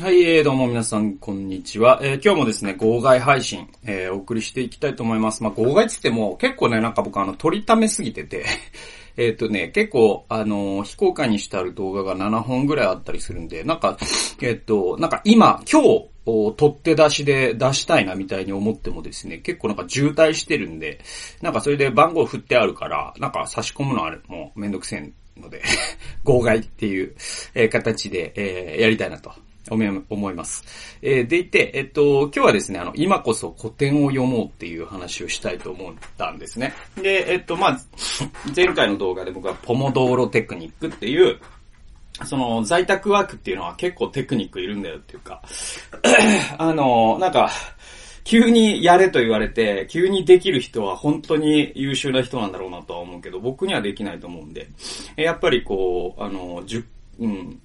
はい、えー、どうも皆さん、こんにちは。えー、今日もですね、号外配信、えー、お送りしていきたいと思います。まあ、号外つっても、結構ね、なんか僕あの、取りためすぎてて えっとね、結構、あのー、非公開にしてある動画が7本ぐらいあったりするんで、なんか、えっと、なんか今、今日、取って出しで出したいなみたいに思ってもですね、結構なんか渋滞してるんで、なんかそれで番号振ってあるから、なんか差し込むのあれもめんどくせえので 号外っていう、えー、形で、えー、やりたいなと思います。えー、でいて、えっと、今日はですね、あの、今こそ古典を読もうっていう話をしたいと思ったんですね。で、えっと、まあ、前回の動画で僕はポモドーロテクニックっていう、その、在宅ワークっていうのは結構テクニックいるんだよっていうか、あの、なんか、急にやれと言われて、急にできる人は本当に優秀な人なんだろうなとは思うけど、僕にはできないと思うんで、やっぱりこう、あの、じゅ、うん、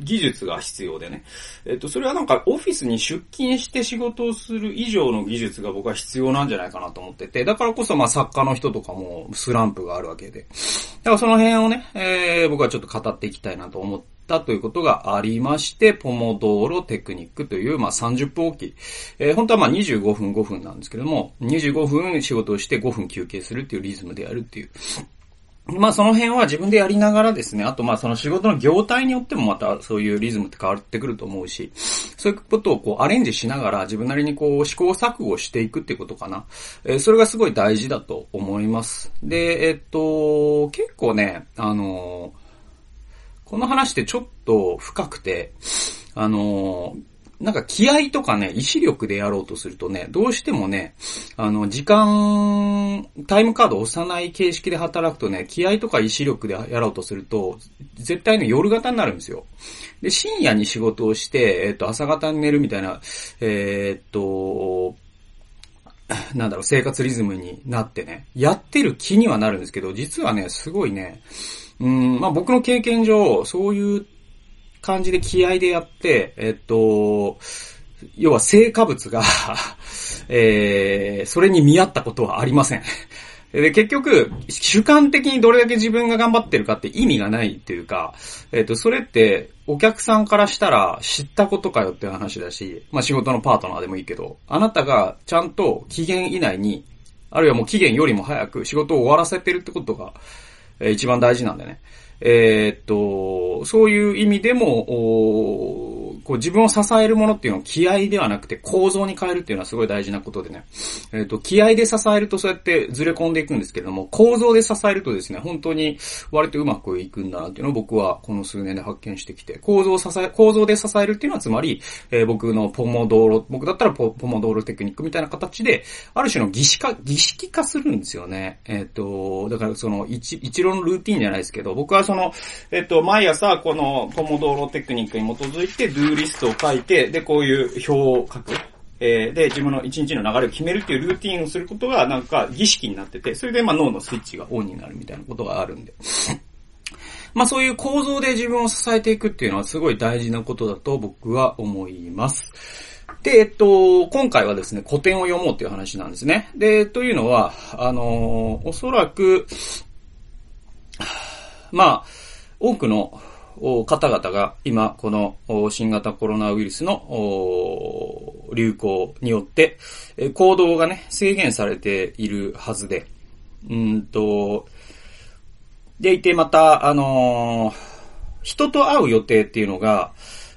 技術が必要でね。えっと、それはなんかオフィスに出勤して仕事をする以上の技術が僕は必要なんじゃないかなと思ってて、だからこそまあ作家の人とかもスランプがあるわけで。だからその辺をね、えー、僕はちょっと語っていきたいなと思ったということがありまして、ポモドーロテクニックという、まあ30分おき。えー、本当はまあ25分5分なんですけども、25分仕事をして5分休憩するっていうリズムでやるっていう。まあその辺は自分でやりながらですね、あとまあその仕事の業態によってもまたそういうリズムって変わってくると思うし、そういうことをこうアレンジしながら自分なりにこう試行錯誤していくってことかな。えー、それがすごい大事だと思います。で、えっと、結構ね、あのこの話ってちょっと深くて、あのなんか気合とかね、意志力でやろうとするとね、どうしてもね、あの、時間、タイムカードを押さない形式で働くとね、気合とか意志力でやろうとすると、絶対ね、夜型になるんですよ。で、深夜に仕事をして、えっと、朝方に寝るみたいな、えー、っと、なんだろう、生活リズムになってね、やってる気にはなるんですけど、実はね、すごいね、うん、まあ僕の経験上、そういう感じで気合でやって、えっと、要は成果物が えー、それに見合ったことはありません。で、結局、主観的にどれだけ自分が頑張ってるかって意味がないっていうか、えっ、と、それって、お客さんからしたら知ったことかよっていう話だし、まあ仕事のパートナーでもいいけど、あなたがちゃんと期限以内に、あるいはもう期限よりも早く仕事を終わらせてるってことが、えー、一番大事なんでね。えー、っと、そういう意味でも、こう自分を支えるものっていうのを気合ではなくて構造に変えるっていうのはすごい大事なことでね。えっ、ー、と、気合で支えるとそうやってずれ込んでいくんですけれども、構造で支えるとですね、本当に割とうまくいくんだなっていうのを僕はこの数年で発見してきて、構造を支え、構造で支えるっていうのはつまり、えー、僕のポモドーロ、僕だったらポポモドーロテクニックみたいな形で、ある種の儀式化、儀式化するんですよね。えっ、ー、と、だからその一、一論ルーティンじゃないですけど、僕はその、えっ、と、毎朝このポモドーロテクニックに基づいて、ドゥーリストを書いて、で、こういう表を書く。えー、で、自分の一日の流れを決めるっていうルーティンをすることが、なんか儀式になってて、それでまあ脳のスイッチがオンになるみたいなことがあるんで。まあそういう構造で自分を支えていくっていうのはすごい大事なことだと僕は思います。で、えっと、今回はですね、古典を読もうっていう話なんですね。で、というのは、あのー、おそらく、まあ、多くの方々が今、この新型コロナウイルスの流行によって、行動がね、制限されているはずで、うんと、でいてまた、あの、人と会う予定っていうのが、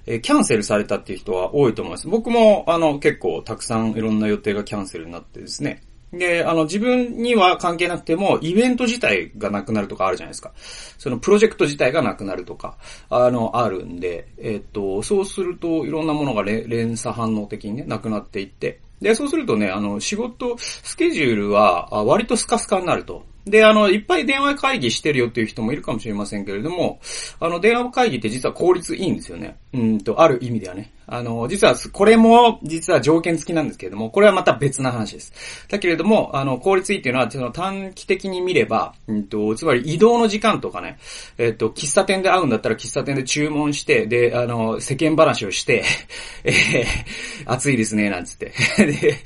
キャンセルされたっていう人は多いと思います。僕も、あの、結構たくさんいろんな予定がキャンセルになってですね。で、あの、自分には関係なくても、イベント自体がなくなるとかあるじゃないですか。そのプロジェクト自体がなくなるとか、あの、あるんで、えっと、そうすると、いろんなものが連鎖反応的にね、なくなっていって、で、そうするとね、あの、仕事、スケジュールは、割とスカスカになると。で、あの、いっぱい電話会議してるよっていう人もいるかもしれませんけれども、あの、電話会議って実は効率いいんですよね。うんと、ある意味ではね。あの、実は、これも、実は条件付きなんですけれども、これはまた別な話です。だけれども、あの、効率いいっていうのは、その短期的に見れば、うんと、つまり移動の時間とかね、えっと、喫茶店で会うんだったら喫茶店で注文して、で、あの、世間話をして、えー、暑いですね、なんつって。で、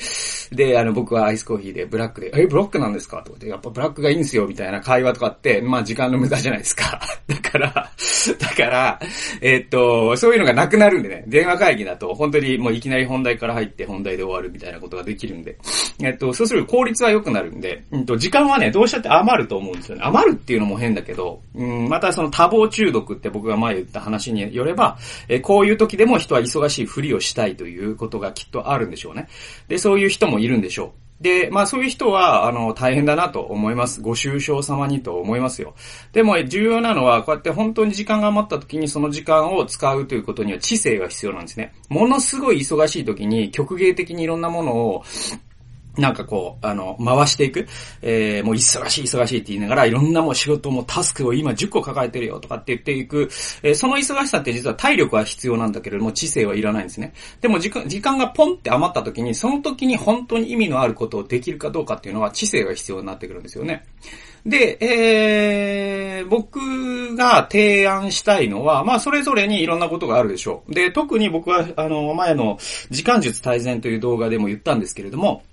で、あの、僕はアイスコーヒーでブラックで、え、ブラックなんですか？とかで、やっぱブラックがいいんですよ、みたいな会話とかって、まあ時間の無駄じゃないですか。だから、だから、えっと、そういうのがなくなるんでね、電話会会議だと、本当にもういきなり本題から入って本題で終わるみたいなことができるんで、えっと、そうすると効率は良くなるんで、うんと、時間はね、どうしたって余ると思うんですよね。余るっていうのも変だけど、うん、またその多忙中毒って僕が前言った話によれば、えこういう時でも人は忙しいふりをしたいということがきっとあるんでしょうね。で、そういう人もいるんでしょう。で、まあそういう人は、あの、大変だなと思います。ご愁傷様にと思いますよ。でも、重要なのは、こうやって本当に時間が余った時にその時間を使うということには知性が必要なんですね。ものすごい忙しい時に曲芸的にいろんなものをなんかこう、あの、回していく。えー、もう忙しい忙しいって言いながら、いろんなもう仕事もタスクを今10個抱えてるよとかって言っていく。えー、その忙しさって実は体力は必要なんだけれども、知性はいらないんですね。でも時間、時間がポンって余った時に、その時に本当に意味のあることをできるかどうかっていうのは知性が必要になってくるんですよね。で、えー、僕が提案したいのは、まあ、それぞれにいろんなことがあるでしょう。で、特に僕は、あの、前の時間術大全という動画でも言ったんですけれども、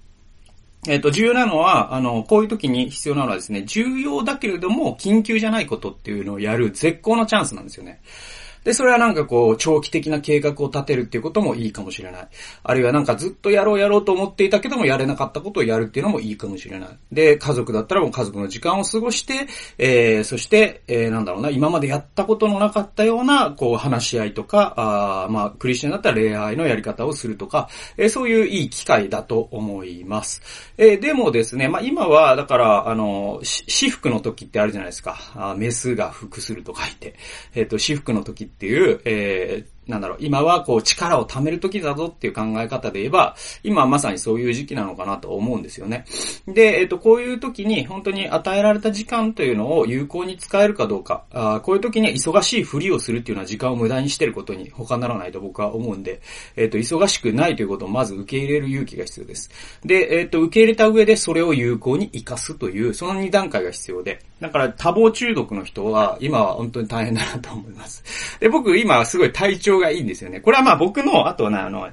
えっ、と、重要なのは、あの、こういう時に必要なのはですね、重要だけれども、緊急じゃないことっていうのをやる絶好のチャンスなんですよね。で、それはなんかこう、長期的な計画を立てるっていうこともいいかもしれない。あるいはなんかずっとやろうやろうと思っていたけども、やれなかったことをやるっていうのもいいかもしれない。で、家族だったらもう家族の時間を過ごして、えー、そして、えー、なんだろうな、今までやったことのなかったような、こう、話し合いとか、あまあ、クリスチャンだったら恋愛のやり方をするとか、えー、そういういい機会だと思います。えー、でもですね、まあ今は、だから、あの、私服の時ってあるじゃないですか。あメスが服すると書いて。えっ、ー、と、私服の時ってっていう、えなんだろう、今はこう力を貯める時だぞっていう考え方で言えば、今はまさにそういう時期なのかなと思うんですよね。で、えっ、と、こういう時に本当に与えられた時間というのを有効に使えるかどうか、あこういう時に忙しいふりをするっていうのは時間を無駄にしてることに他ならないと僕は思うんで、えっ、と、忙しくないということをまず受け入れる勇気が必要です。で、えっ、と、受け入れた上でそれを有効に活かすという、その2段階が必要で、だから多忙中毒の人は今は本当に大変だなと思います。で、僕今すごい体調がいいんですよね。これはまあ僕の、あとはね、あの、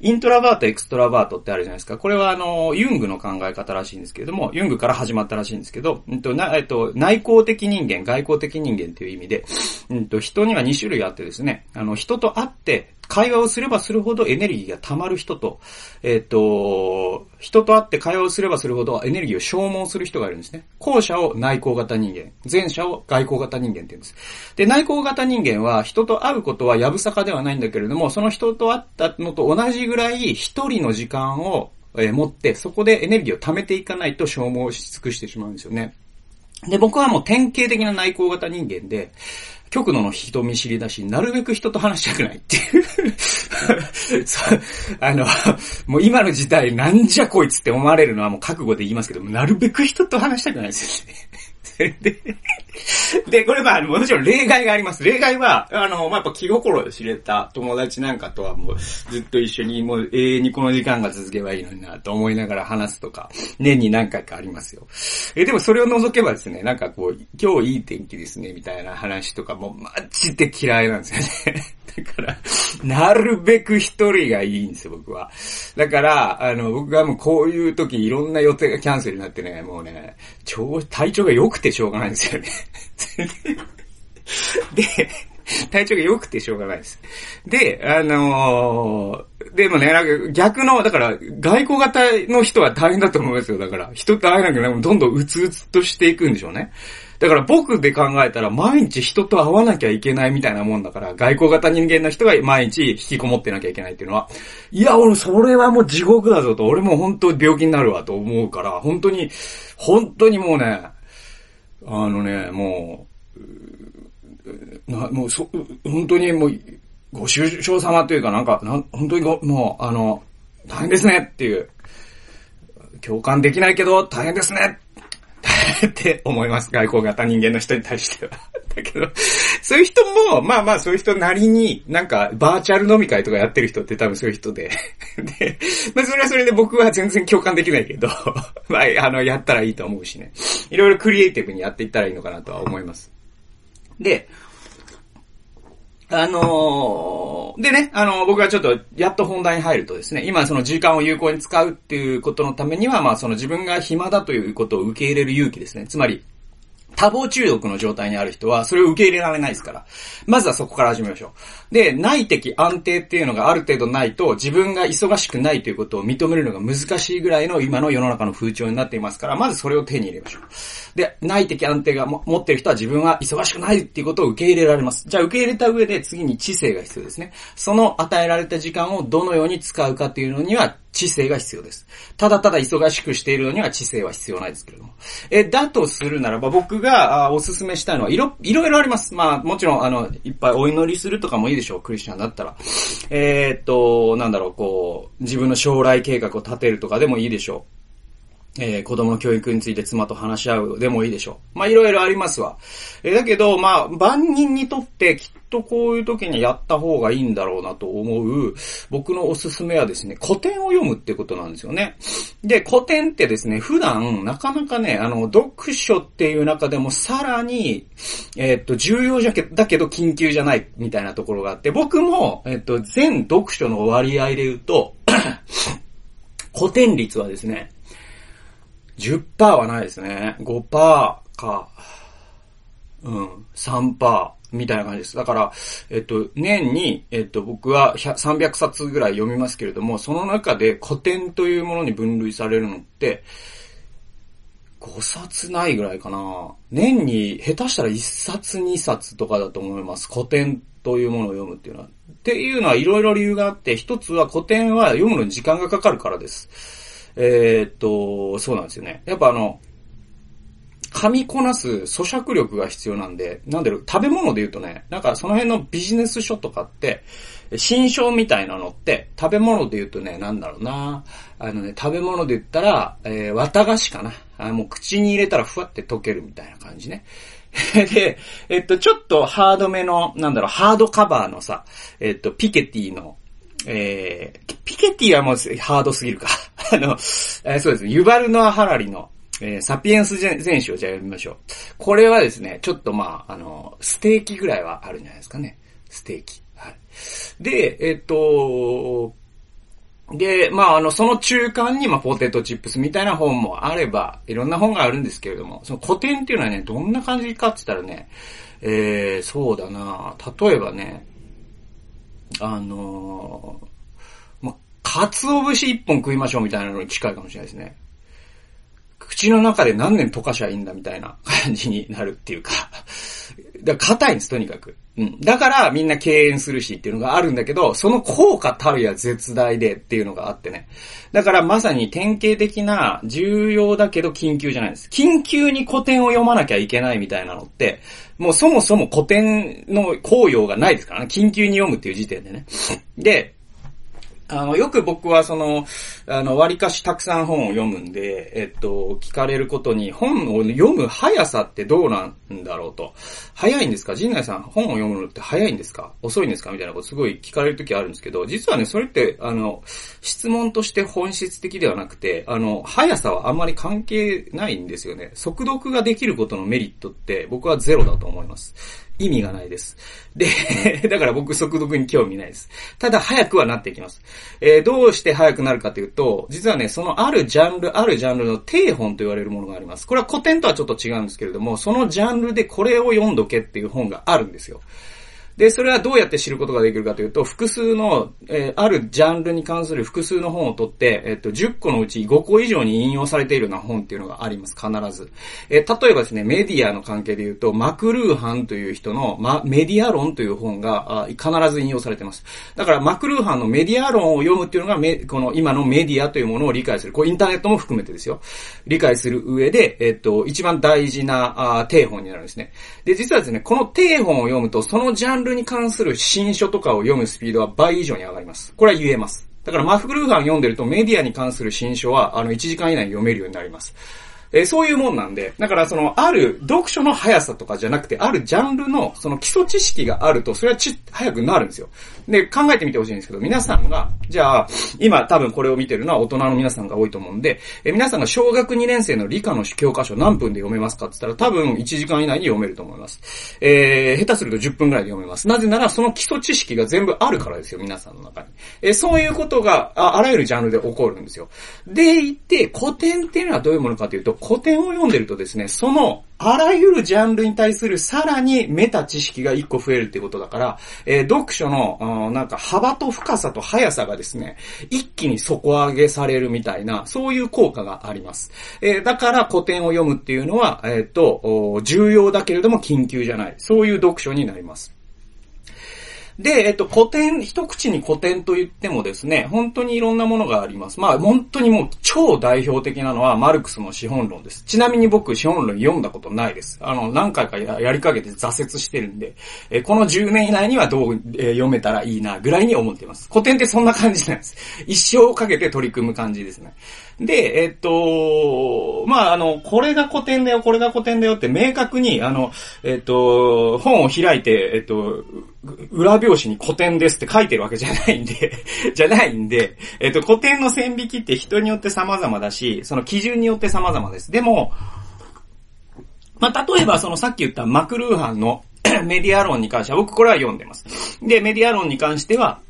introvert、extrovert ってあるじゃないですか。これはあの、ユングの考え方らしいんですけれども、ユングから始まったらしいんですけど、うんと、な、えっと、内向的人間、外向的人間っていう意味で、うんと、人には2種類あってですね、あの、人と会って、会話をすればするほどエネルギーが溜まる人と、えっ、と、人と会って会話をすればするほどエネルギーを消耗する人がいるんですね。後者を内向型人間、前者を外向型人間って言うんです。で、内向型人間は人と会うことはやぶさかではないんだけれども、その人と会ったのと同じぐらい一人の時間を、持って、そこでエネルギーを貯めていかないと消耗し尽くしてしまうんですよね。で、僕はもう典型的な内向型人間で、極度の人見知りだし、なるべく人と話したくないっていう あの、もう今の時代なんじゃこいつって思われるのはもう覚悟で言いますけど、なるべく人と話したくないですよね。で、で、これまあ、もちろん例外があります。例外は、あの、まあ、やっぱ気心を知れた友達なんかとはもうずっと一緒にもう永遠にこの時間が続けばいいのになと思いながら話すとか、年に何回かありますよ。え、でもそれを除けばですね、なんかこう、今日いい天気ですね、みたいな話とかもマジで嫌いなんですよね。だから、なるべく一人がいいんですよ、僕は。だから、あの、僕がもうこういう時いろんな予定がキャンセルになってね、もうね、超、体調が良くてしょうがないんですよね。で、体調が良くてしょうがないです。で、あのー、でもね、なんか逆の、だから外交型の人は大変だと思いますよ。だから、人と会えなくなるどんどんうつうつとしていくんでしょうね。だから僕で考えたら毎日人と会わなきゃいけないみたいなもんだから、外交型人間の人が毎日引きこもってなきゃいけないっていうのは、いや、俺それはもう地獄だぞと、俺も本当病気になるわと思うから、本当に、本当にもうね、あのね、もう、な、もうそ、本当にもう、ご愁傷様というかなんか、な本当にご、もう、あの、大変ですねっていう、共感できないけど大変ですねって思います。外交型人間の人に対しては。だけど、そういう人も、まあまあそういう人なりに、なんかバーチャル飲み会とかやってる人って多分そういう人で。で、まあそれはそれで僕は全然共感できないけど、まあ、あの、やったらいいと思うしね。いろいろクリエイティブにやっていったらいいのかなとは思います。で、あのー、でね、あのー、僕がちょっと、やっと本題に入るとですね、今その時間を有効に使うっていうことのためには、まあその自分が暇だということを受け入れる勇気ですね。つまり、多忙中毒の状態にある人は、それを受け入れられないですから。まずはそこから始めましょう。で、内的安定っていうのがある程度ないと、自分が忙しくないということを認めるのが難しいぐらいの今の世の中の風潮になっていますから、まずそれを手に入れましょう。で、内的安定が持ってる人は自分は忙しくないっていうことを受け入れられます。じゃあ受け入れた上で次に知性が必要ですね。その与えられた時間をどのように使うかっていうのには知性が必要です。ただただ忙しくしているのには知性は必要ないですけれども。え、だとするならば僕がおすすめしたいのはいろ、いろいろあります。まあもちろんあの、いっぱいお祈りするとかもいいでしょう。クリスチャンだったら。えー、っと、なんだろう、こう、自分の将来計画を立てるとかでもいいでしょう。えー、子供の教育について妻と話し合うでもいいでしょう。まあ、いろいろありますわ。えー、だけど、まあ、万人にとってきっとこういう時にやった方がいいんだろうなと思う、僕のおすすめはですね、古典を読むってことなんですよね。で、古典ってですね、普段、なかなかね、あの、読書っていう中でもさらに、えー、っと、重要じゃけ、だけど緊急じゃないみたいなところがあって、僕も、え、っと、全読書の割合で言うと、古典率はですね、10%はないですね。5%か、うん、3%みたいな感じです。だから、えっと、年に、えっと、僕は300冊ぐらい読みますけれども、その中で古典というものに分類されるのって、5冊ないぐらいかな。年に下手したら1冊2冊とかだと思います。古典というものを読むっていうのは。っていうのはいろいろ理由があって、一つは古典は読むのに時間がかかるからです。えー、っと、そうなんですよね。やっぱあの、噛みこなす咀嚼力が必要なんで、なんだろう、食べ物で言うとね、なんかその辺のビジネス書とかって、新書みたいなのって、食べ物で言うとね、なんだろうな。あのね、食べ物で言ったら、えー、綿菓子かな。あもう口に入れたらふわって溶けるみたいな感じね。で、えっと、ちょっとハードめの、なんだろう、ハードカバーのさ、えっと、ピケティの、えー、ピケティはもうハードすぎるか。あの、えー、そうですね。ユバルノア・ハラリの、えー、サピエンス全史をじゃあ読みましょう。これはですね、ちょっとまあ、あの、ステーキぐらいはあるんじゃないですかね。ステーキ。はい。で、えっと、で、まあ、あの、その中間に、まあ、ポテトチップスみたいな本もあれば、いろんな本があるんですけれども、その古典っていうのはね、どんな感じかって言ったらね、えー、そうだな例えばね、あのー、ま、かつお節一本食いましょうみたいなのに近いかもしれないですね。口の中で何年溶かしゃいいんだみたいな感じになるっていうかだから硬いんです、とにかく。うん。だからみんな敬遠するしっていうのがあるんだけど、その効果たるや絶大でっていうのがあってね。だからまさに典型的な重要だけど緊急じゃないです。緊急に古典を読まなきゃいけないみたいなのって、もうそもそも古典の効用がないですからね。緊急に読むっていう時点でね。で、あの、よく僕はその、あの、割かしたくさん本を読むんで、えっと、聞かれることに、本を読む速さってどうなんだろうと。早いんですか？陣内さん、本を読むのって早いんですか？遅いんですか？みたいなことすごい聞かれるときあるんですけど、実はね、それって、あの、質問として本質的ではなくて、あの、速さはあんまり関係ないんですよね。速読ができることのメリットって僕はゼロだと思います。意味がないです。で、だから僕速読に興味ないです。ただ早くはなっていきます。えー、どうして早くなるかというと、実はね、そのあるジャンル、あるジャンルの定本と言われるものがあります。これは古典とはちょっと違うんですけれども、そのジャンルでこれを読んどけっていう本があるんですよ。で、それはどうやって知ることができるかというと、複数の、えー、あるジャンルに関する複数の本を取って、えっ、と、10個のうち5個以上に引用されているような本っていうのがあります、必ず。えー、例えばですね、メディアの関係で言うと、マクルーハンという人の、ま、メディア論という本があ必ず引用されています。だから、マクルーハンのメディア論を読むっていうのが、め、この今のメディアというものを理解する。こう、インターネットも含めてですよ。理解する上で、えっ、と、一番大事な、あ定本になるんですね。で、実はですね、この定本を読むと、そのジャンルに関する新書とかを読むスピードは倍以上に上がります。これは言えます。だからマフグルーハン読んでるとメディアに関する新書は、あの、1時間以内に読めるようになります。えそういうもんなんで、だからその、ある読書の速さとかじゃなくて、あるジャンルのその基礎知識があると、それはち、早くなるんですよ。で、考えてみてほしいんですけど、皆さんが、じゃあ、今多分これを見てるのは大人の皆さんが多いと思うんで、え皆さんが小学2年生の理科の教科書何分で読めますかって言ったら、多分1時間以内に読めると思います。えー、下手すると10分くらいで読めます。なぜなら、その基礎知識が全部あるからですよ、皆さんの中に。えー、そういうことがあ、あらゆるジャンルで起こるんですよ。でいて、古典っていうのはどういうものかというと、古典を読んでるとですね、その、あらゆるジャンルに対するさらにメタ知識が一個増えるってことだから、えー、読書の、なんか幅と深さと速さがですね、一気に底上げされるみたいな、そういう効果があります。えー、だから古典を読むっていうのは、えっ、と、重要だけれども緊急じゃない。そういう読書になります。で、えっと、古典、一口に古典と言ってもですね、本当にいろんなものがあります。まあ、本当にもう超代表的なのはマルクスの資本論です。ちなみに僕、資本論読んだことないです。あの、何回かやりかけて挫折してるんで、えこの10年以内にはどう、え読めたらいいな、ぐらいに思っています。古典ってそんな感じなんです。一生をかけて取り組む感じですね。で、えっと、まあ、あの、これが古典だよ、これが古典だよって明確に、あの、えっと、本を開いて、えっと、裏表紙に古典ですって書いてるわけじゃないんで じゃないんで、えっと、古典の線引きって人によって様々だし、その基準によって様々です。でも、まあ、例えばそのさっき言ったマクルーハンの メディア論に関しては、僕これは読んでます。で、メディア論に関しては、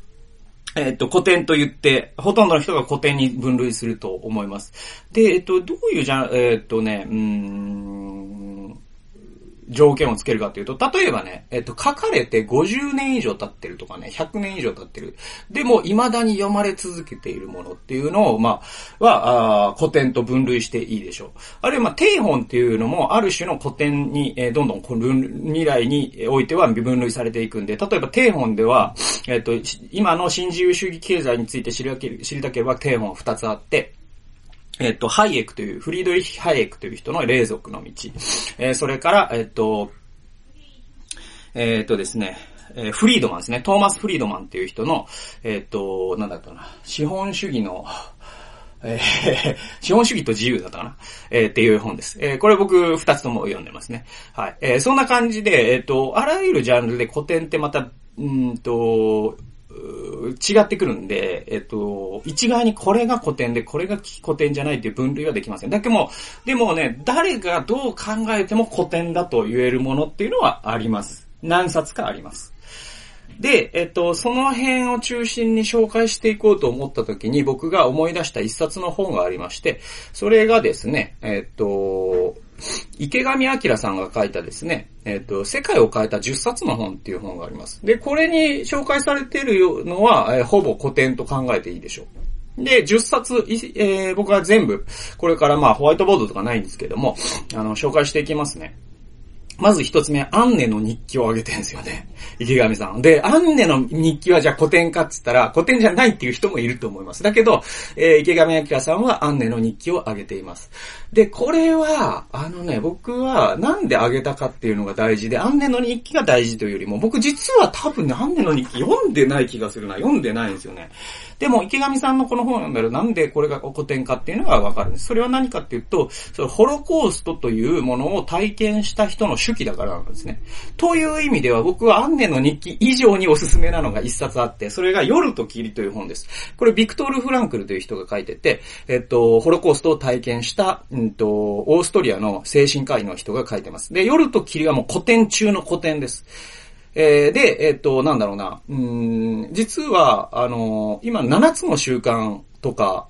えっ、と、古典と言って、ほとんどの人が古典に分類すると思います。で、えっ、と、どういうじゃ、えっ、とね、うーん、条件をつけるかというと、例えばね、えっと、書かれて50年以上経ってるとかね、100年以上経ってる。でも、未だに読まれ続けているものっていうのを、まあ、は、あ古典と分類していいでしょう。あるいは、まあ、定本っていうのも、ある種の古典に、えー、どんどん未来においては分類されていくんで、例えば、定本では、えっと、今の新自由主義経済について知りたければ、定本2つあって、えっと、ハイエクという、フリードリヒ・ハイエクという人の霊族の道。えー、それから、えっと、えっとですね、えー、フリードマンですね。トーマス・フリードマンっていう人の、えっと、なんだったかな。資本主義の、えー、資本主義と自由だったかなえー、っていう本です。えー、これ僕二つとも読んでますね。はい。えー、そんな感じで、えっ、と、あらゆるジャンルで古典ってまた、うんと、違ってくるんで、えっと、一概にこれが古典で、これが古典じゃないっていう分類はできません。だけども、でもね、誰がどう考えても古典だと言えるものっていうのはあります。何冊かあります。で、えっと、その辺を中心に紹介していこうと思った時に僕が思い出した一冊の本がありまして、それがですね、えっと、池上彰さんが書いたですね、えっ、ー、と、世界を変えた10冊の本っていう本があります。で、これに紹介されているのは、えー、ほぼ古典と考えていいでしょう。で、10冊、えー、僕は全部、これからまあホワイトボードとかないんですけども、あの、紹介していきますね。まず一つ目、アンネの日記を挙げてるんですよね。池上さん。で、アンネの日記はじゃあ古典かって言ったら、古典じゃないっていう人もいると思います。だけど、えー、池上彰さんはアンネの日記を挙げています。で、これは、あのね、僕はなんで挙げたかっていうのが大事で、アンネの日記が大事というよりも、僕実は多分ね、アンネの日記読んでない気がするな。読んでないんですよね。でも、池上さんのこの本を読んだらなんでこれが古典かっていうのがわかるんです。それは何かっていうと、そのホロコーストというものを体験した人の手記だからなんですね。という意味では僕はアンネの日記以上におすすめなのが一冊あって、それが夜と霧という本です。これビクトール・フランクルという人が書いてて、えっと、ホロコーストを体験した、うんと、オーストリアの精神科医の人が書いてます。で、夜と霧はもう古典中の古典です。えー、で、えっ、と、なんだろうな、うん、実は、あの、今7つの習慣とか、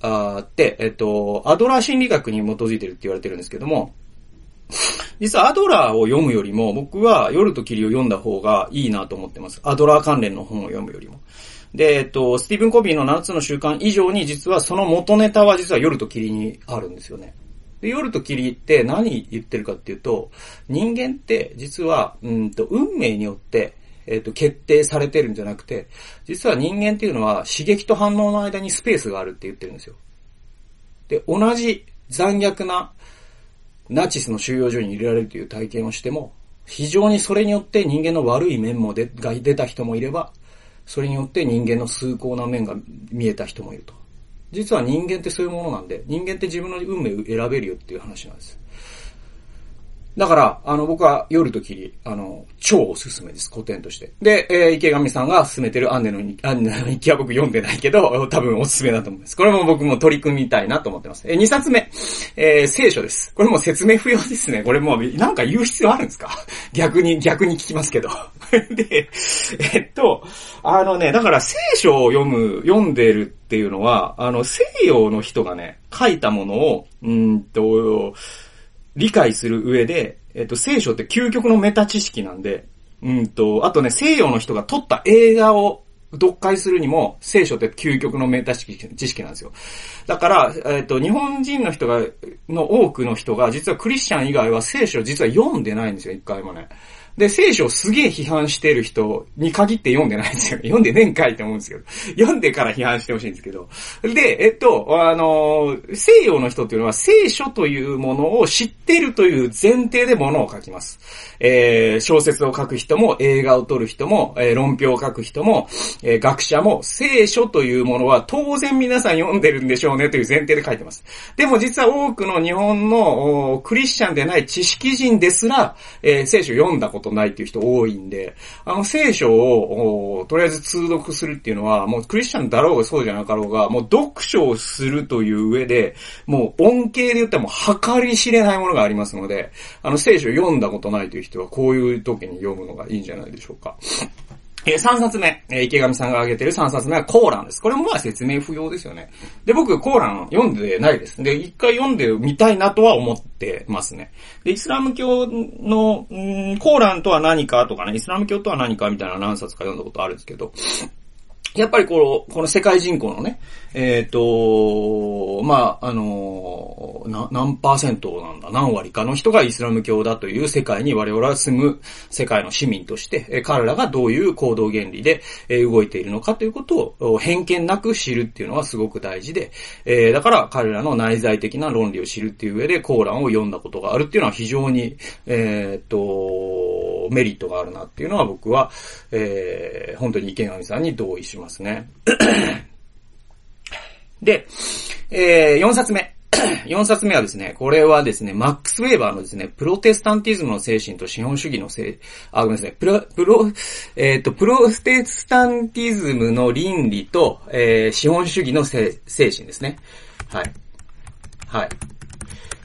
あって、えっ、と、アドラー心理学に基づいてるって言われてるんですけども、実はアドラーを読むよりも、僕は夜と霧を読んだ方がいいなと思ってます。アドラー関連の本を読むよりも。で、えっと、スティーブン・コビーの7つの習慣以上に実はその元ネタは実は夜と霧にあるんですよね。で、夜と霧って何言ってるかっていうと、人間って実は、うんと、運命によって、えっ、と、決定されてるんじゃなくて、実は人間っていうのは刺激と反応の間にスペースがあるって言ってるんですよ。で、同じ残虐なナチスの収容所に入れられるという体験をしても、非常にそれによって人間の悪い面もでが出た人もいれば、それによって人間の崇高な面が見えた人もいると。実は人間ってそういうものなんで、人間って自分の運命を選べるよっていう話なんです。だから、あの、僕は夜ときり、あの、超おすすめです、古典として。で、えー池上さんが進めてるアンネの、アンネの日記は僕読んでないけど、多分おすすめだと思います。これも僕も取り組みたいなと思ってます。えー、2冊目、えー聖書です。これも説明不要ですね。これもう、なんか言う必要あるんですか？逆に、逆に聞きますけど。で、えっと、あのね、だから聖書を読む、読んでるっていうのは、あの、西洋の人がね、書いたものを、うんと、理解する上で、えっと、聖書って究極のメタ知識なんで、うんと、あとね、西洋の人が撮った映画を読解するにも、聖書って究極のメタ知識なんですよ。だから、えっと、日本人の人が、の多くの人が、実はクリスチャン以外は聖書を実は読んでないんですよ、一回もね。で、聖書をすげえ批判してる人に限って読んでないんですよ。読んでねえんかいって思うんですけど。読んでから批判してほしいんですけど。で、えっと、あの、西洋の人っていうのは聖書というものを知ってるという前提でものを書きます。えー、小説を書く人も、映画を撮る人も、えー論評を書く人も、えー学者も、聖書というものは当然皆さん読んでるんでしょうねという前提で書いてます。でも実は多くの日本のクリスチャンでない知識人ですら、えー聖書を読んだことないっていう人多いんで、あの聖書をとりあえず通読するっていうのは、もうクリスチャンだろうがそうじゃなかろうが、もう読書をするという上で、もう恩恵で言ったらもう計り知れないものがありますので、あの聖書を読んだことないという人はこういう時に読むのがいいんじゃないでしょうか。えー、3冊目、えー池上さんが挙げてる3冊目はコーランです。これもまあ説明不要ですよね。で、僕コーラン読んでないです。で、一回読んでみたいなとは思ってますね。で、イスラム教の、んーコーランとは何かとかね、イスラム教とは何かみたいな何冊か読んだことあるんですけど、やっぱりこの、この世界人口のね、えっ、と、まあ、あの、な、何パーセントなんだ、何割かの人がイスラム教だという世界に我々は住む世界の市民として、え彼らがどういう行動原理で、え動いているのかということを偏見なく知るっていうのはすごく大事で、えーだから彼らの内在的な論理を知るっていう上でコーランを読んだことがあるっていうのは非常に、えっ、と、メリットがあるなっていうのは僕は、えー本当に池上さんに同意しますね。で、えー、4冊目。4冊目はですね、これはですね、マックス・ウェーバーのですね、プロテスタンティズムの精神と資本主義のせい、あ、ごめんなさい、プロ、プロ、えっ、と、プロテスタンティズムの倫理と、えー資本主義の精神ですね。はい。はい。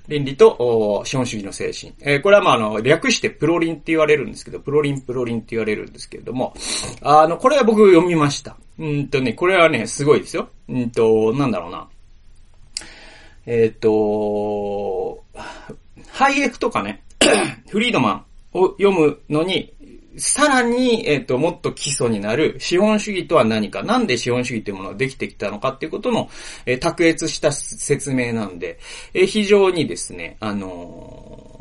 倫理と資本主義の精神。えーこれはまあ、あの、略してプロリンって言われるんですけど、プロリン、プロリンって言われるんですけれども、あの、これは僕読みました。うんとね、これはね、すごいですよ。うんと、なんだろうな。えっ、と、ハイエクとかね、フリードマンを読むのに、さらに、えっ、と、もっと基礎になる資本主義とは何か、なんで資本主義というものができてきたのかっていうことの、えー卓越した説明なんで、えー非常にですね、あの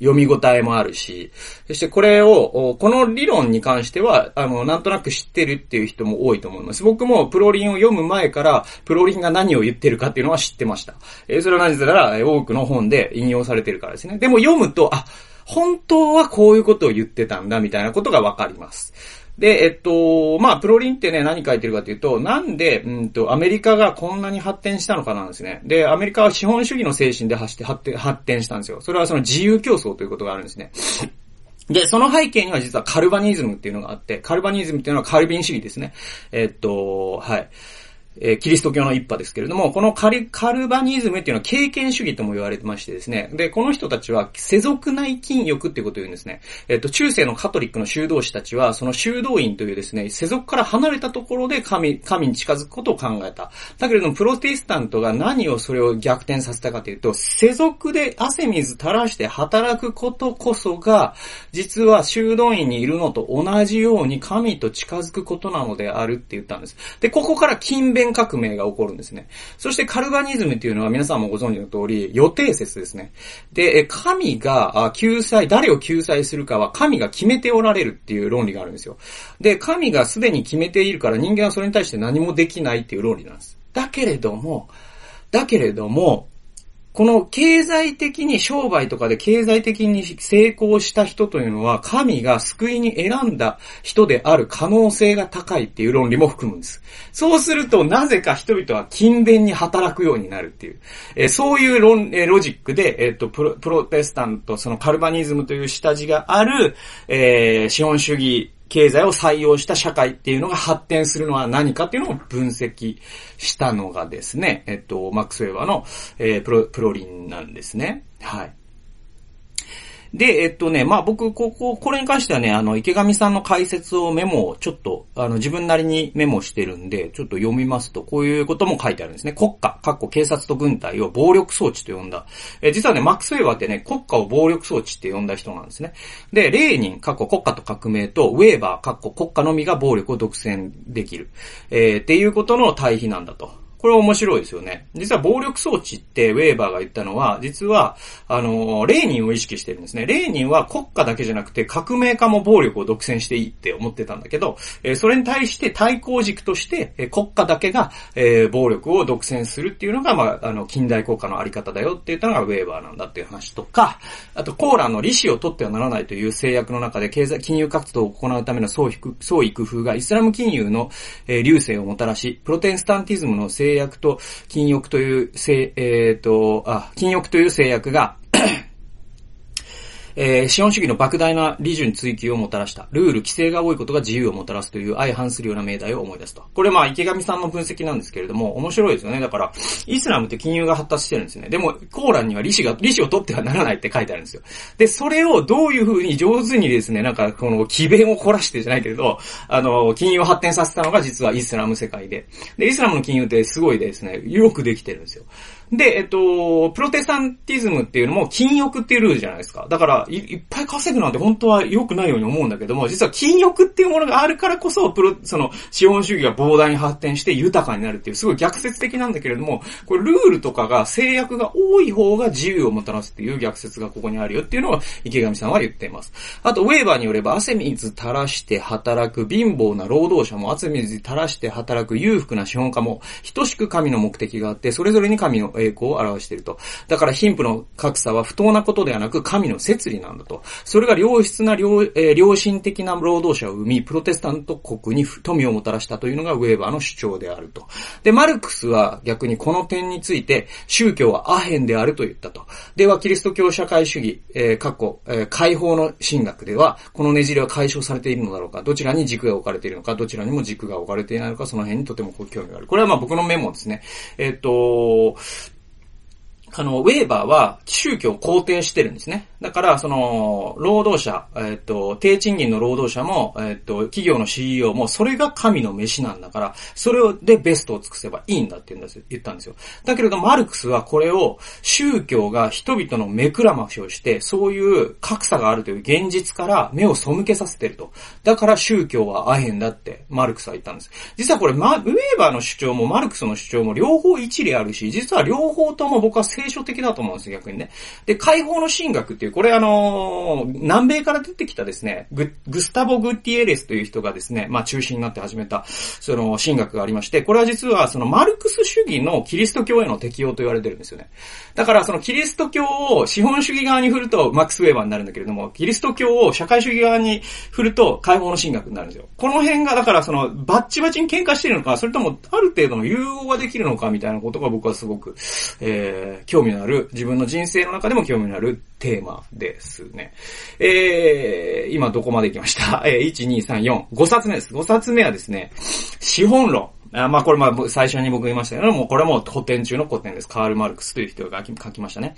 読み応えもあるし、そしてこれを、この理論に関しては、あの、なんとなく知ってるっていう人も多いと思います。僕もプロリンを読む前から、プロリンが何を言ってるかっていうのは知ってました。えそれはなぜなら、多くの本で引用されてるからですね。でも読むと、あ、本当はこういうことを言ってたんだ、みたいなことがわかります。で、えっと、まあ、プロリンってね、何書いてるかというと、なんで、うんと、アメリカがこんなに発展したのかなんですね。で、アメリカは資本主義の精神で発して発展発展したんですよ。それはその自由競争ということがあるんですね。で、その背景には実はカルバニズムっていうのがあって、カルバニズムっていうのはカルビン主義ですね。えっと、はい。えーキリスト教の一派ですけれども、このカリカルバニズムっていうのは経験主義とも言われてましてですね。で、この人たちは世俗内禁欲っていうことを言うんですね。えっと、中世のカトリックの修道士たちは、その修道院というですね、世俗から離れたところで神、神に近づくことを考えた。だけれども、プロテスタントが何をそれを逆転させたかというと、世俗で汗水垂らして働くことこそが、実は修道院にいるのと同じように神と近づくことなのであるって言ったんです。で、ここから勤勉革命が起こるんですね。そしてカルバニズムっていうのは皆さんもご存知の通り、予定説ですね。で、神が救済、誰を救済するかは神が決めておられるっていう論理があるんですよ。で、神がすでに決めているから人間はそれに対して何もできないっていう論理なんです。だけれども、だけれども、この経済的に商売とかで経済的に成功した人というのは、神が救いに選んだ人である可能性が高いっていう論理も含むんです。そうすると、なぜか人々は勤勉に働くようになるっていう、え、そういう論、え、ロジックで、えっ、とプロ、プロテスタント、そのカルバニズムという下地がある、えー、資本主義経済を採用した社会っていうのが発展するのは何かっていうのを分析したのがですね、えっと、マックス・ウェーバーの、えー、プロ、プロリンなんですね。はい。で、えっとね、まあ僕、ここ、これに関してはね、あの、池上さんの解説をメモをちょっと、あの、自分なりにメモしてるんで、ちょっと読みますと、こういうことも書いてあるんですね。国家、かっこ警察と軍隊を暴力装置と呼んだ。え実はね、マックス・ウェーバーってね、国家を暴力装置って呼んだ人なんですね。で、レーニン、かっこ国家と革命と、ウェーバー、かっこ国家のみが暴力を独占できる。えー、っていうことの対比なんだと。これ面白いですよね。実は暴力装置ってウェーバーが言ったのは、実は、あの、レーニンを意識してるんですね。レーニンは国家だけじゃなくて革命家も暴力を独占していいって思ってたんだけど、え、それに対して対抗軸として、え、国家だけが、えー、暴力を独占するっていうのが、まあ、あの、近代国家のあり方だよって言ったのがウェーバーなんだっていう話とか、あと、コーランの利子を取ってはならないという制約の中で経済、金融活動を行うための創意工夫がイスラム金融の、えー、流星をもたらし、プロテンスタンティズムの制約と禁欲という、せ、えっ、ー、と、あ、禁欲という制約がえー、資本主義の莫大な利潤追求をもたらした。ルール、規制が多いことが自由をもたらすという相反するような命題を思い出すと。これまあ池上さんの分析なんですけれども、面白いですよね。だから、イスラムって金融が発達してるんですね。でも、コーランには利子が、利子を取ってはならないって書いてあるんですよ。で、それをどういう風に上手にですね、なんかこの奇弁を凝らしてじゃないけれど、あの、金融を発展させたのが実はイスラム世界で。で、イスラムの金融ってすごいですね、よくできてるんですよ。で、えっと、プロテスタンティズムっていうのも禁欲っていうルールじゃないですか。だからい、いっぱい稼ぐなんて本当は良くないように思うんだけども、実は禁欲っていうものがあるからこそ、プロ、その、資本主義が膨大に発展して豊かになるっていう、すごい逆説的なんだけれども、これルールとかが制約が多い方が自由をもたらすっていう逆説がここにあるよっていうのは、池上さんは言っています。あと、ウェーバーによれば、汗水垂らして働く貧乏な労働者も、汗水垂らして働く裕福な資本家も、等しく神の目的があって、それぞれに神の栄光を表している。と。だから貧富の格差は不当なことではなく神の摂理なんだと。それが良質な良,、え、良心的な労働者を生み、プロテスタント国に富をもたらしたというのがウェーバーの主張であると。で、マルクスは逆にこの点について、宗教はアヘンであると言ったと。では、キリスト教社会主義、えー、過去、えー、解放の神学では、このねじれは解消されているのだろうか、どちらに軸が置かれているのか、どちらにも軸が置かれていないのか、その辺にとても興味がある。これはまあ僕のメモですね。えっ、と、あの、ウェーバーは宗教を肯定してるんですね。だから、その、労働者、えっ、と、低賃金の労働者も、えっ、と、企業の CEO も、それが神の飯なんだから、それでベストを尽くせばいいんだって言うんです言ったんですよ。だけれど、マルクスはこれを、宗教が人々の目くらましをして、そういう格差があるという現実から目を背けさせてると。だから宗教はアヘンだって、マルクスは言ったんです。実はこれ、ま、ウェーバーの主張もマルクスの主張も両方一理あるし、実は両方とも僕は聖書的だと思うんですよ、逆にね。で、解放の神学っていう、これあのー、南米から出てきたですね、ググスタボ・グッティエレスという人がですね、まあ中心になって始めた、その神学がありまして、これは実はそのマルクス主義のキリスト教への適用と言われてるんですよね。だからそのキリスト教を資本主義側に振るとマックス・ウェーバーになるんだけれども、キリスト教を社会主義側に振ると解放の神学になるんですよ。この辺がだからそのバッチバチに喧嘩してるのか、それともある程度の融合ができるのかみたいなことが僕はすごく、えー、興味のある、自分の人生の中でも興味のあるテーマですね。えー、今どこまで行きました？えー、1、2、3、4、5冊目です。5冊目はですね、資本論。あまあこれまあ最初に僕言いましたけども、これも古典中の古典です。カール・マルクスという人が書きましたね。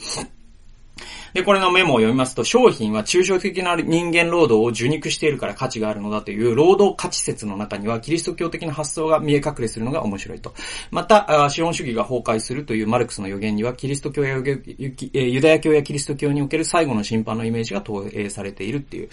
で、これのメモを読みますと、商品は抽象的な人間労働を受肉しているから価値があるのだという労働価値説の中には、キリスト教的な発想が見え隠れするのが面白いと。また、資本主義が崩壊するというマルクスの予言には、キリスト教やユダヤ教やキリスト教における最後の審判のイメージが投影されているっていう。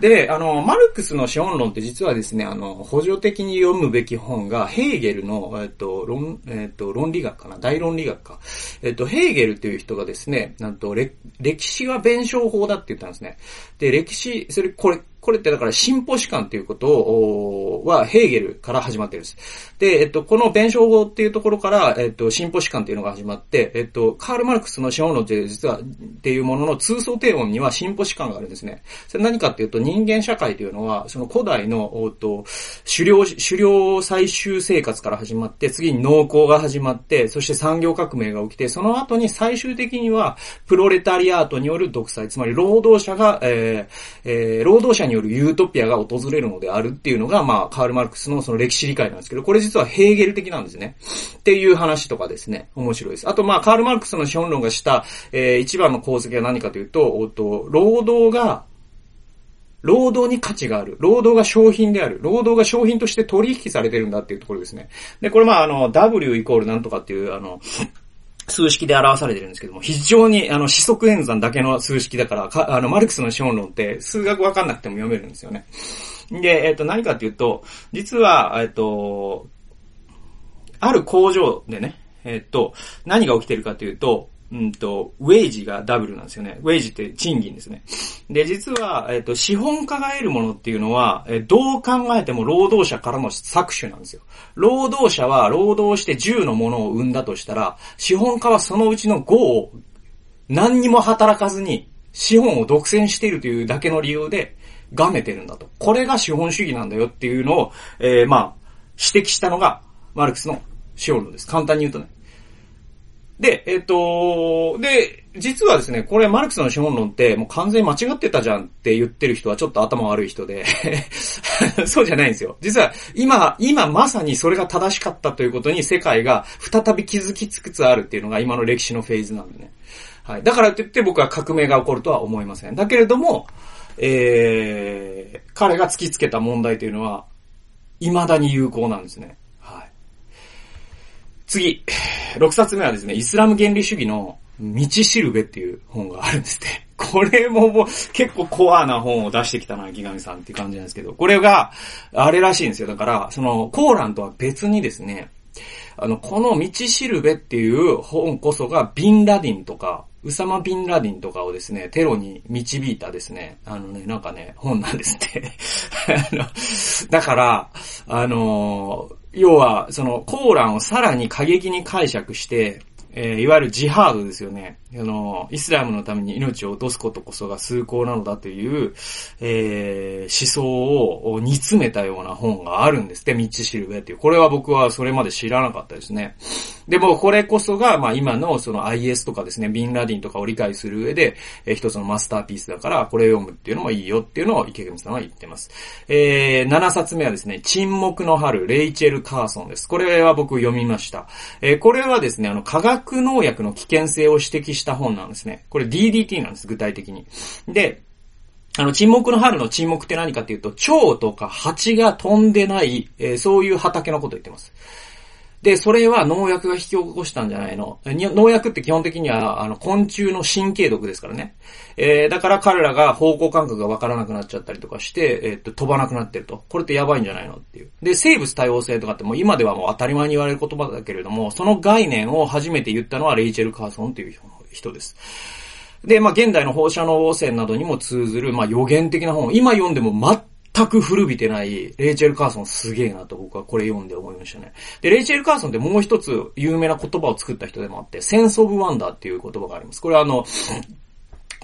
で、あの、マルクスの資本論って実はですね、あの、補助的に読むべき本が、ヘーゲルの、えっと、論、えっと、論理学かな大論理学か。えっと、ヘーゲルっていう人がですね、なんと、歴歴史は弁証法だって言ったんですね。で、歴史、それ、これ、これってだから進歩史観っていうことを、はヘーゲルから始まってるんです。で、えっと、この弁証法っていうところから、えっと、進歩史観っていうのが始まって、えっと、カール・マルクスの資本論って実は、っていうものの通奏低音には進歩史観があるんですね。それ何かっていうと、人間社会というのは、その古代の、おっと、狩猟、狩猟採集生活から始まって、次に農耕が始まって、そして産業革命が起きて、その後に最終的には、プロレタリアートによる独裁、つまり労働者が、えーえー、労働者によるユートピアが訪れるのであるっていうのが、まあ、カール・マルクスのその歴史理解なんですけど、これ実はヘーゲル的なんですね。っていう話とかですね、面白いです。あと、まあ、カール・マルクスの資本論がした、えー、一番の功績は何かというと、おと、労働が、労働に価値がある。労働が商品である。労働が商品として取引されてるんだっていうところですね。で、これまあ、あの、W イコールなんとかっていう、あの、数式で表されてるんですけども、非常に、あの、四則演算だけの数式だから、かあの、マルクスの資本論って数学わかんなくても読めるんですよね。で、えっ、と、何かっていうと、実は、えっ、と、ある工場でね、えっ、と、何が起きてるかというと、うんと、ウェイジがダブルなんですよね。ウェイジって賃金ですね。で、実は、えっ、と、資本家が得るものっていうのは、えどう考えても労働者からの搾取なんですよ。労働者は労働して10のものを生んだとしたら、資本家はそのうちの5を何にも働かずに資本を独占しているというだけの理由で、がめてるんだと。これが資本主義なんだよっていうのを、えー、まあ、指摘したのが、マルクスの資本論です。簡単に言うとね。で、えっ、と、で、実はですね、これマルクスの資本論ってもう完全に間違ってたじゃんって言ってる人はちょっと頭悪い人で そうじゃないんですよ。実は今、今まさにそれが正しかったということに世界が再び気づきつつあるっていうのが今の歴史のフェーズなんでね。はい。だからといって僕は革命が起こるとは思いません。だけれども、えー、彼が突きつけた問題というのは、未だに有効なんですね。次、6冊目はですね、イスラム原理主義の道しるべっていう本があるんですって。これももう結構コアな本を出してきたな、ギガミさんっていう感じなんですけど、これが、あれらしいんですよ。だから、その、コーランとは別にですね、あの、この道しるべっていう本こそが、ビンラディンとか、ウサマ・ビンラディンとかをですね、テロに導いたですね、あのね、なんかね、本なんですって。あの、だから、あの要は、その、コーランをさらに過激に解釈して、えー、いわゆるジハードですよね。あの、イスラムのために命を落とすことこそが崇高なのだという、えー、思想を煮詰めたような本があるんですって、ミッチ・シルベっていう。これは僕はそれまで知らなかったですね。でも、これこそが、まあ今のその IS とかですね、ビンラディンとかを理解する上で、えー、一つのマスターピースだから、これを読むっていうのもいいよっていうのを池上さんは言ってます。えー、7冊目はですね、沈黙の春、レイチェル・カーソンです。これは僕読みました。えー、これはですね、あの、化学農薬の危険性を指摘した本なんですね。これ DDT なんです、具体的に。で、あの、沈黙の春の沈黙って何かっていうと、蝶とか蜂が飛んでない、えー、そういう畑のことを言ってます。で、それは農薬が引き起こしたんじゃないの農薬って基本的には、あの、昆虫の神経毒ですからね。えー、だから彼らが方向感覚がわからなくなっちゃったりとかして、えー、っと、飛ばなくなってると。これってやばいんじゃないのっていう。で、生物多様性とかってもう今ではもう当たり前に言われる言葉だけれども、その概念を初めて言ったのはレイチェル・カーソンという人です。で、まあ、現代の放射能汚染などにも通ずる、まあ、予言的な本。今読んでも全く古びてない、レイチェル・カーソンすげえなと僕はこれ読んで思いましたね。で、レイチェル・カーソンってもう一つ有名な言葉を作った人でもあって、センス・オブ・ワンダーっていう言葉があります。これはあの、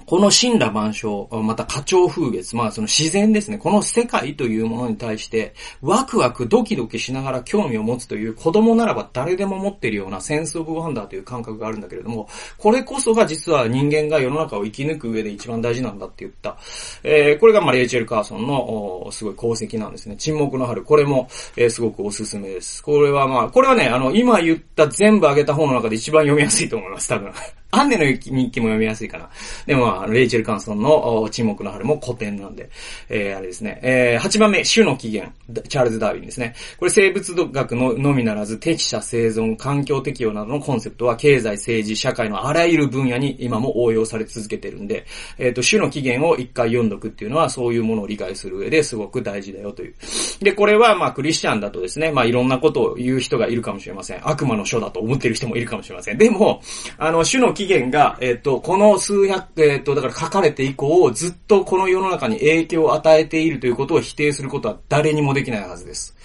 この神羅万象、また花鳥風月、まあその自然ですね。この世界というものに対して、ワクワクドキドキしながら興味を持つという子供ならば誰でも持っているようなセンスオブワンダーという感覚があるんだけれども、これこそが実は人間が世の中を生き抜く上で一番大事なんだって言った。えー、これがまあレイチェル・カーソンのすごい功績なんですね。沈黙の春。これも、えー、すごくおすすめです。これはまあ、これはね、あの、今言った全部あげた本の中で一番読みやすいと思います、多分。アンネの日記も読みやすいかな。でも、あの、レイチェル・カンソンの沈黙の春も古典なんで、えー、あれですね。えー、8番目、種の起源、チャールズ・ダーウィンですね。これ生物学ののみならず、適者生存、環境適用などのコンセプトは、経済、政治、社会のあらゆる分野に今も応用され続けてるんで、えっ、ー、と、種の起源を一回読んどくっていうのは、そういうものを理解する上ですごく大事だよという。で、これは、まあ、クリスチャンだとですね、まあ、いろんなことを言う人がいるかもしれません。悪魔の書だと思ってる人もいるかもしれません。でも、あの、種の起起源が、えっ、と、この数百、えっ、と、だから書かれて以降、ずっとこの世の中に影響を与えているということを否定することは誰にもできないはずです。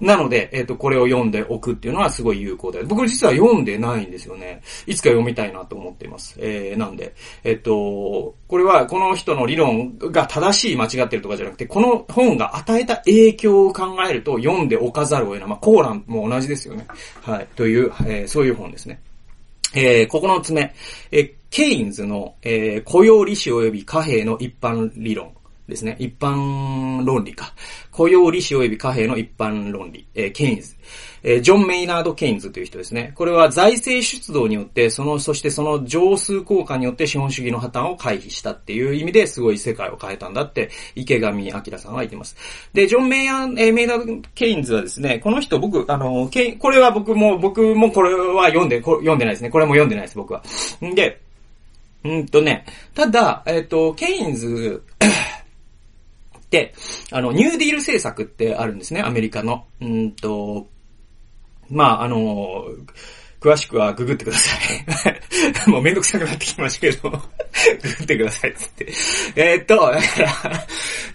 なので、えっ、と、これを読んでおくっていうのはすごい有効で。僕実は読んでないんですよね。いつか読みたいなと思っています。えー、なんで、えっ、と、これはこの人の理論が正しい間違ってるとかじゃなくて、この本が与えた影響を考えると読んでおかざるを得ない。まあ、コーランも同じですよね。はい。という、えー、そういう本ですね。えー、ここのつ目、えー、ケインズの、えー、雇用利子及び貨幣の一般理論。ですね。一般論理か。雇用利子及び貨幣の一般論理。えー、ケインズ。えー、ジョン・メイナード・ケインズという人ですね。これは財政出動によって、その、そしてその上数効果によって資本主義の破綻を回避したっていう意味ですごい世界を変えたんだって、池上彰さんは言ってます。で、ジョン・メイ、ナード・ケインズはですね、この人僕、あの、ケイこれは僕も、僕もこれは読んで、読んでないですね。これも読んでないです、僕は。んで、うんとね、ただ、えっ、ー、と、ケインズあの、ニューディール政策ってあるんですね、アメリカの。うんと、まあ、あの、詳しくはググってください。もうめんどくさくなってきましたけどググってくださいっつって。え、っと、だから、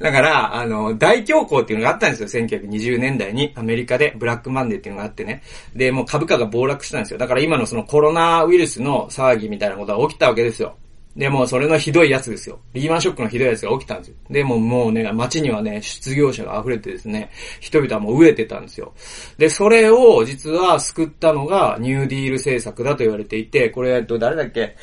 だから、あの、大恐慌っていうのがあったんですよ、1920年代に。アメリカでブラックマンデーっていうのがあってね。で、もう株価が暴落したんですよ。だから今のそのコロナウイルスの騒ぎみたいなことが起きたわけですよ。で、もそれのひどいやつですよ。リーマンショックのひどいやつが起きたんですよ。で、ももうね、街にはね、失業者が溢れてですね、人々はもう飢えてたんですよ。で、それを実は救ったのがニューディール政策だと言われていて、これ、えっと、誰だっけ？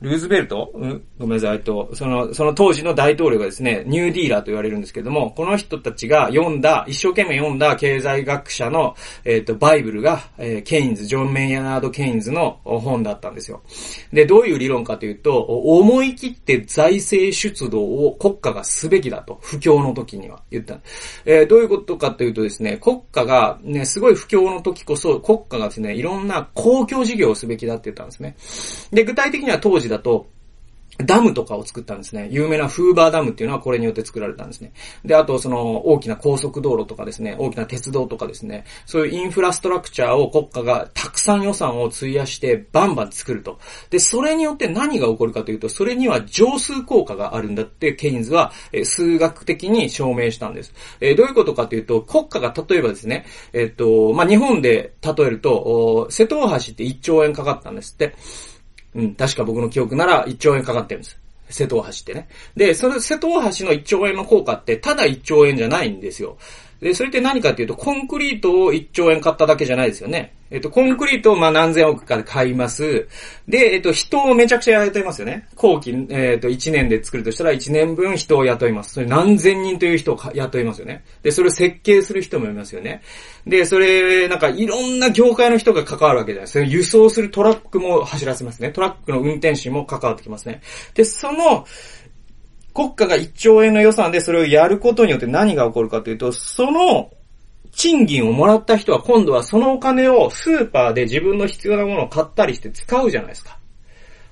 ルーズベルト？うん、ごめんなさい。えっと、その、その当時の大統領がですね、ニューディーラーと言われるんですけども、この人たちが読んだ、一生懸命読んだ経済学者の、えっと、バイブルが、えー、ケインズ、ジョン・メイナード・ケインズの本だったんですよ。で、どういう理論かというと、思い切って財政出動を国家がすべきだと、不況の時には言った。えー、どういうことかというとですね、国家がね、すごい不況の時こそ、国家がですね、いろんな公共事業をすべきだって言ったんですね。で、具体的には当時だと、ダムとかを作ったんですね。有名なフーバーダムっていうのはこれによって作られたんですね。で、あとその大きな高速道路とかですね、大きな鉄道とかですね、そういうインフラストラクチャーを国家がたくさん予算を費やしてバンバン作ると。で、それによって何が起こるかというと、それには乗数効果があるんだってケインズは数学的に証明したんです。えー、どういうことかというと、国家が例えばですね、えっ、と、まあ、日本で例えると、瀬戸大橋って1兆円かかったんですって。うん、確か僕の記憶なら1兆円かかってるんです。瀬戸大橋ってね。で、その、瀬戸大橋の1兆円の効果って、ただ1兆円じゃないんですよ。で、それって何かっていうと、コンクリートを1兆円買っただけじゃないですよね。えっと、コンクリートをまあ何千億かで買います。で、えっと、人をめちゃくちゃ雇いますよね。後期、えっと、1年で作るとしたら1年分人を雇います。それ何千人という人を雇いますよね。で、それを設計する人もいますよね。で、それ、なんかいろんな業界の人が関わるわけじゃないですか。輸送するトラックも走らせますね。トラックの運転手も関わってきますね。で、その、国家が1兆円の予算でそれをやることによって何が起こるかというと、その賃金をもらった人は今度はそのお金をスーパーで自分の必要なものを買ったりして使うじゃないですか。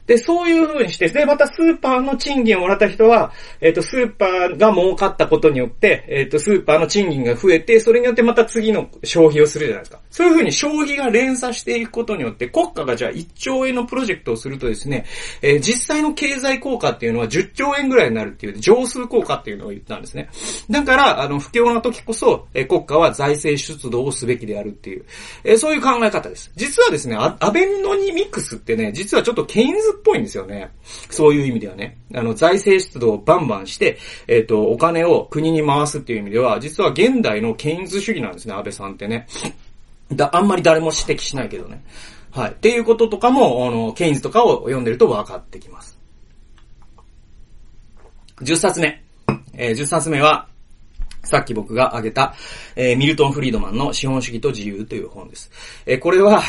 で、そういう風にして、で、またスーパーの賃金をもらった人は、えっ、ー、と、スーパーが儲かったことによって、えっ、ー、と、スーパーの賃金が増えて、それによってまた次の消費をするじゃないですか。そういう風に消費が連鎖していくことによって、国家がじゃあ1兆円のプロジェクトをするとですね、えー、実際の経済効果っていうのは10兆円ぐらいになるっていう、上数効果っていうのを言ったんですね。だから、あの、不況の時こそ、え国家は財政出動をすべきであるっていう、えそういう考え方です。実はですね、アベノニミクスってね、実はちょっとケインズっぽいんですよね。そういう意味ではね。あの、財政出動をバンバンして、えっ、ー、と、お金を国に回すっていう意味では、実は現代のケインズ主義なんですね、安倍さんってね。だ、あんまり誰も指摘しないけどね。はい。っていうこととかも、あの、ケインズとかを読んでると分かってきます。10冊目。えー、10冊目は、さっき僕が挙げた、えー、ミルトン・フリードマンの資本主義と自由という本です。えー、これは、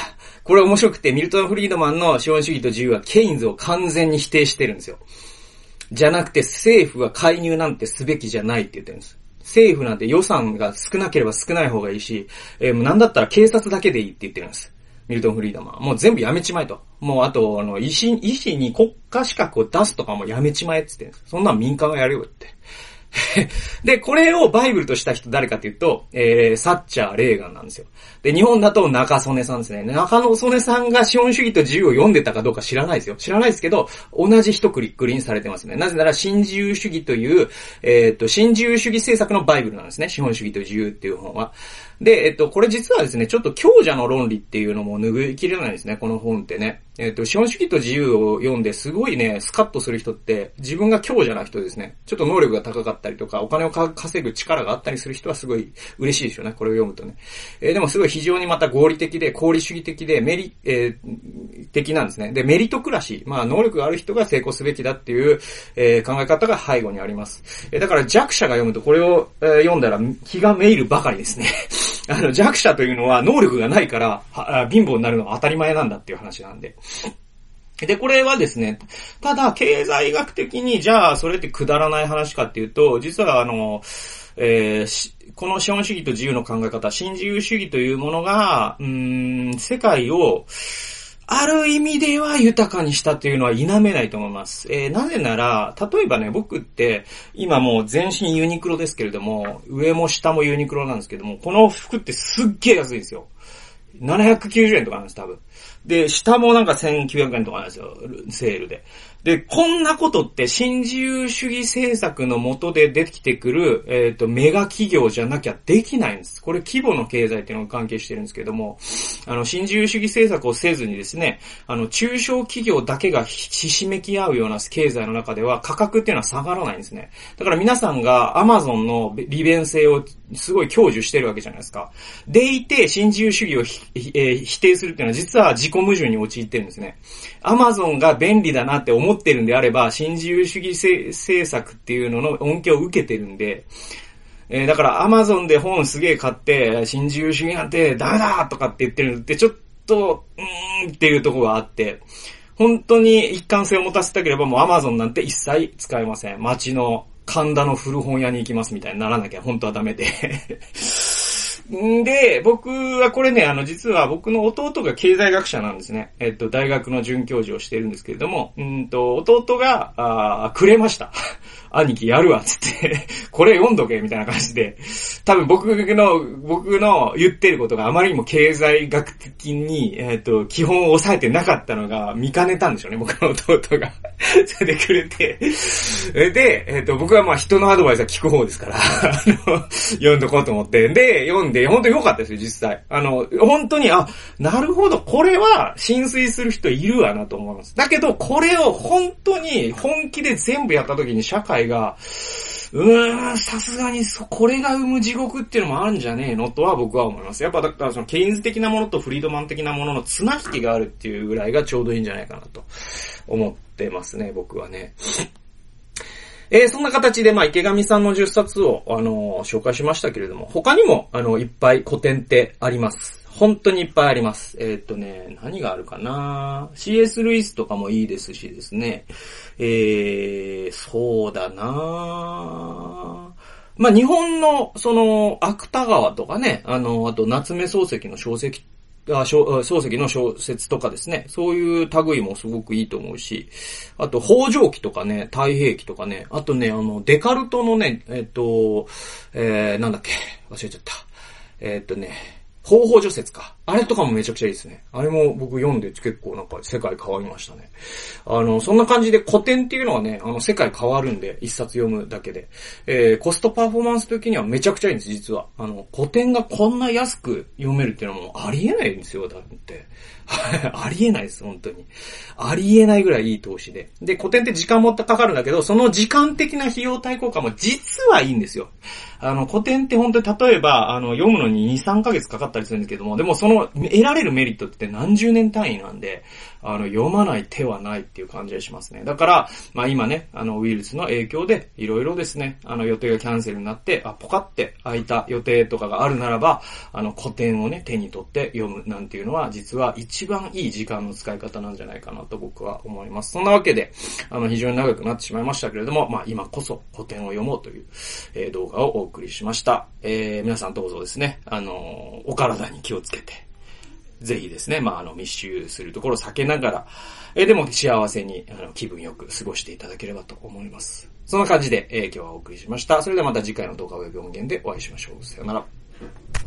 これ面白くて、ミルトン・フリードマンの資本主義と自由はケインズを完全に否定してるんですよ。じゃなくて政府は介入なんてすべきじゃないって言ってるんです。政府なんて予算が少なければ少ない方がいいし、えー、なんだったら警察だけでいいって言ってるんです。ミルトン・フリードマン。もう全部やめちまえと。もうあと、あの、医師、医師に国家資格を出すとかもやめちまえって言ってるんです。そんなん民間がやるよって。で、これをバイブルとした人誰かっていうと、えー、サッチャー、レーガンなんですよ。で、日本だと中曽根さんですね。中曽根さんが資本主義と自由を読んでたかどうか知らないですよ。知らないですけど、同じ一クリックリにされてますね。なぜなら、新自由主義という、えっ、と、新自由主義政策のバイブルなんですね。資本主義と自由っていう本は。で、えっと、これ実はですね、ちょっと強者の論理っていうのも拭いきれないですね、この本ってね。えっと、資本主義と自由を読んですごいね、スカッとする人って、自分が強者な人ですね。ちょっと能力が高かったりとか、お金を稼ぐ力があったりする人はすごい嬉しいですよね、これを読むとね。えー、でもすごい非常にまた合理的で、功利主義的で、メリ、えー、的なんですね。で、メリトクラシー。まあ、能力がある人が成功すべきだっていう、えー、考え方が背後にあります。えー、だから弱者が読むとこれを、えー、読んだら気がめいるばかりですね。あの、弱者というのは能力がないから、貧乏になるのは当たり前なんだっていう話なんで。で、これはですね、ただ、経済学的に、じゃあ、それってくだらない話かっていうと、実は、あの、えー、この資本主義と自由の考え方、新自由主義というものが、うん、世界を、ある意味では豊かにしたというのは否めないと思います。えー、なぜなら、例えばね、僕って、今もう全身ユニクロですけれども、上も下もユニクロなんですけども、この服ってすっげえ安いんですよ。790円とかなんです、多分。で、下もなんか1900円とかなんですよ、セールで。で、こんなことって新自由主義政策の下で出てきてくる、えっ、ー、と、メガ企業じゃなきゃできないんです。これ規模の経済っていうのが関係してるんですけども、あの、新自由主義政策をせずにですね、あの、中小企業だけがひしめき合うような経済の中では価格っていうのは下がらないんですね。だから皆さんが Amazon の利便性をすごい享受してるわけじゃないですか。でいて、新自由主義を、えー、否定するっていうのは実は自己矛盾に陥ってるんですね。Amazon が便利だなって思っってるんであれば、新自由主義政策っていうのの恩恵を受けてるんで、えー、だからアマゾンで本すげえ買って、新自由主義なんてダメだとかって言ってるのってちょっと、うーんっていうところがあって、本当に一貫性を持たせたければもうアマゾンなんて一切使えません。街の神田の古本屋に行きますみたいにならなきゃ本当はダメでんで、僕はこれね、あの、実は僕の弟が経済学者なんですね。えっと、大学の准教授をしてるんですけれども、うんと、弟が、あくれました。兄貴やるわ、つって これ読んどけ、みたいな感じで。多分僕の、僕の言ってることがあまりにも経済学的に、えっ、と、基本を抑えてなかったのが見かねたんでしょうね、僕の弟が それでくれてで、えっ、と、僕はまあ人のアドバイスは聞く方ですから読んどこうと思って。で、読んで、で、本当に良かったですよ、実際。あの、本当に、あ、なるほど、これは浸水する人いるわなと思います。だけど、これを本当に本気で全部やった時に社会が、うーん、さすがにそ、これが生む地獄っていうのもあるんじゃねえのとは僕は思います。やっぱだからそのケインズ的なものとフリードマン的なものの綱引きがあるっていうぐらいがちょうどいいんじゃないかなと思ってますね、僕はね。えー、そんな形で、まあ、池上さんの10冊を、あのー、紹介しましたけれども、他にも、あの、いっぱい古典ってあります。本当にいっぱいあります。えー、っとね、何があるかな ?CS ルイスとかもいいですしですね。えー、そうだなまあ、日本の、その、芥川とかね、あの、あと夏目漱石の小説あ漱石の小説とかですね、そういう類もすごくいいと思うし、あと、北条記とかね、太平記とかね、あとね、あの、デカルトのね、えっと、えー、なんだっけ、忘れちゃった。え、っとね、方法除雪か。あれとかもめちゃくちゃいいですね。あれも僕読んで結構なんか世界変わりましたね。あの、そんな感じで古典っていうのはね、あの世界変わるんで、一冊読むだけで。えー、コストパフォーマンス的にはめちゃくちゃいいんです、実は。あの、古典がこんな安く読めるっていうのもありえないんですよ、だって。ありえないです、本当に。ありえないぐらいいい投資で。で、古典って時間もかかるんだけど、その時間的な費用対効果も実はいいんですよ。あの、古典って本当に例えば、あの、読むのに2、3ヶ月かかったりするんですけども、でもその、得られるメリットって何十年単位なんで、あの、読まない手はないっていう感じがしますね。だから、まあ今ね、あの、ウイルスの影響で、いろいろですね、あの、予定がキャンセルになって、あ、ポカって空いた予定とかがあるならば、あの、古典をね、手に取って読むなんていうのは、実は一一番いい時間の使い方なんじゃないかなと僕は思います。そんなわけで、あの、非常に長くなってしまいましたけれども、まあ今こそ古典を読もうという、えー、動画をお送りしました。えー、皆さんどうぞですね、あの、お体に気をつけて、ぜひですね、まあ、あの、密集するところを避けながら、えでも幸せに、あの、気分よく過ごしていただければと思います。そんな感じで、えー今日はお送りしました。それではまた次回の動画ウェブ音源でお会いしましょう。さよなら。